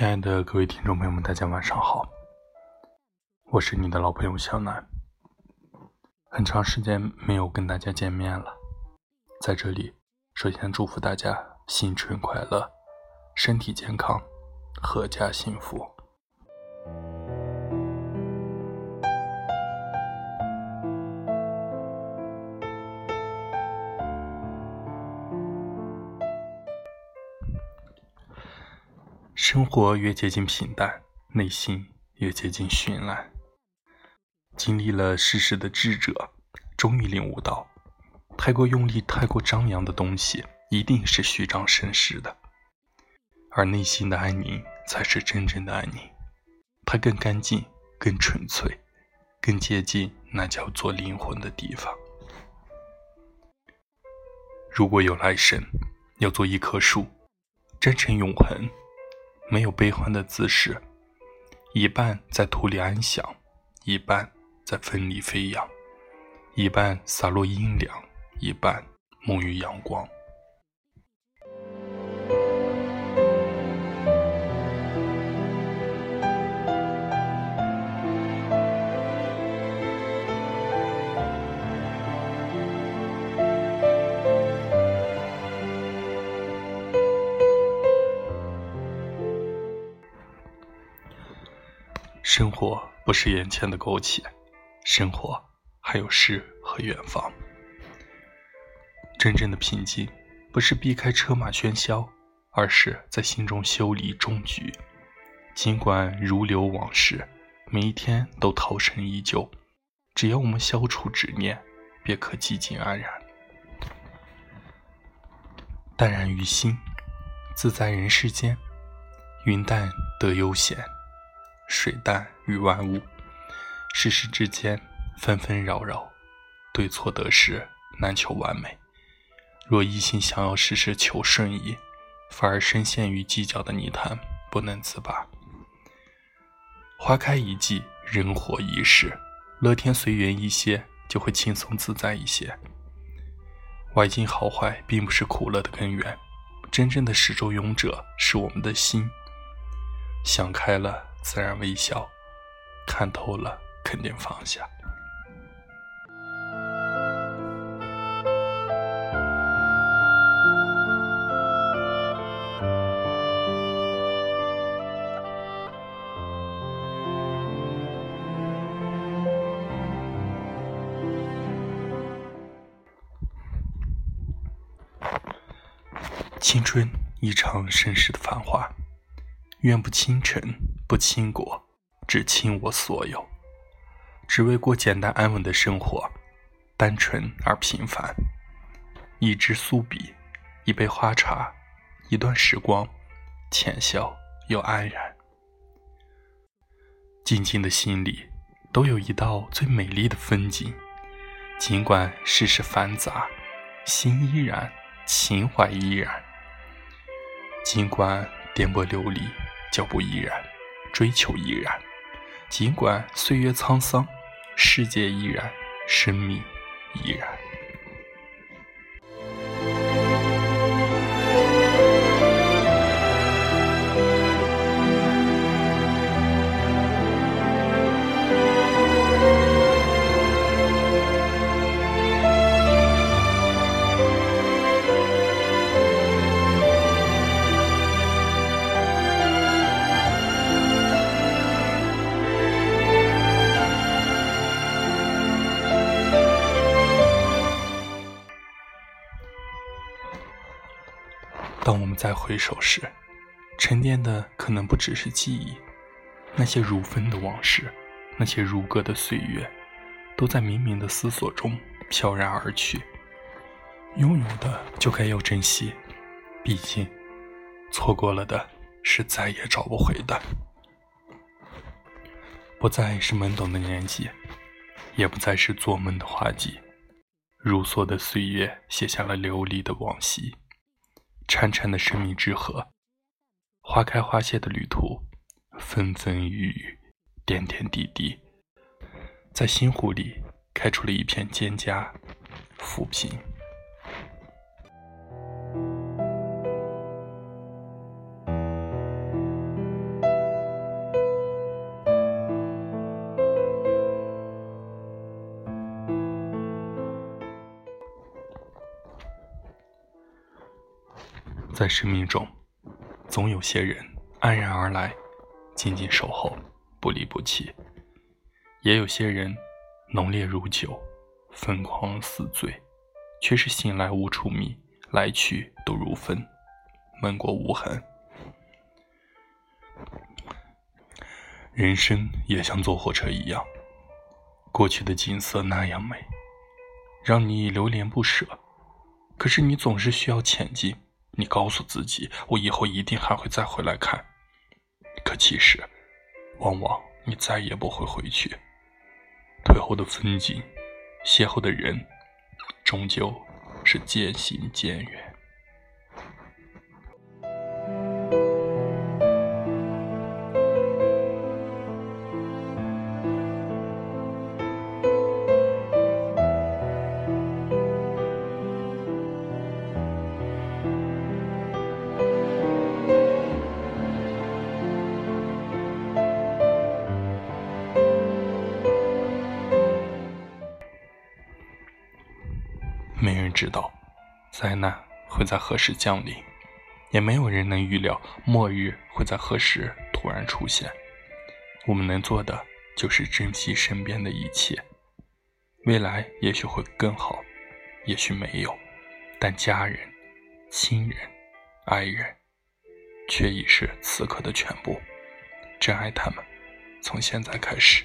亲爱的各位听众朋友们，大家晚上好，我是你的老朋友小南。很长时间没有跟大家见面了，在这里首先祝福大家新春快乐，身体健康，阖家幸福。生活越接近平淡，内心越接近绚烂。经历了世事的智者，终于领悟到，太过用力、太过张扬的东西，一定是虚张声势的。而内心的安宁，才是真正的安宁。它更干净、更纯粹、更接近那叫做灵魂的地方。如果有来生，要做一棵树，真诚永恒。没有悲欢的姿势，一半在土里安详，一半在风里飞扬，一半洒落阴凉，一半沐浴阳光。活不是眼前的苟且，生活还有诗和远方。真正的平静，不是避开车马喧嚣，而是在心中修理终局。尽管如流往事，每一天都涛声依旧，只要我们消除执念，便可寂静安然。淡然于心，自在人世间，云淡得悠闲。水淡与万物，世事之间纷纷扰扰，对错得失难求完美。若一心想要事事求顺意，反而深陷于计较的泥潭不能自拔。花开一季，人活一世，乐天随缘一些，就会轻松自在一些。外境好坏并不是苦乐的根源，真正的始终勇者是我们的心。想开了。自然微笑，看透了，肯定放下。青春，一场盛世的繁华，愿不倾城。不倾国，只倾我所有，只为过简单安稳的生活，单纯而平凡。一支素笔，一杯花茶，一段时光，浅笑又安然。静静的心里，都有一道最美丽的风景。尽管世事繁杂，心依然，情怀依然。尽管颠簸流离，脚步依然。追求依然，尽管岁月沧桑，世界依然，生命依然。当我们再回首时，沉淀的可能不只是记忆，那些如风的往事，那些如歌的岁月，都在冥冥的思索中飘然而去。拥有的就该要珍惜，毕竟错过了的是再也找不回的。不再是懵懂的年纪，也不再是做梦的花季，如梭的岁月写下了流离的往昔。潺潺的生命之河，花开花谢的旅途，风风雨雨，点点滴滴，在心湖里开出了一片蒹葭，浮萍。在生命中，总有些人安然而来，静静守候，不离不弃；也有些人浓烈如酒，疯狂似醉，却是醒来无处觅，来去都如风，闷过无痕。人生也像坐火车一样，过去的景色那样美，让你流连不舍。可是你总是需要前进，你告诉自己，我以后一定还会再回来看。可其实，往往你再也不会回去。退后的风景，邂逅的人，终究是渐行渐远。没人知道灾难会在何时降临，也没有人能预料末日会在何时突然出现。我们能做的就是珍惜身边的一切。未来也许会更好，也许没有，但家人、亲人、爱人却已是此刻的全部。珍爱他们，从现在开始。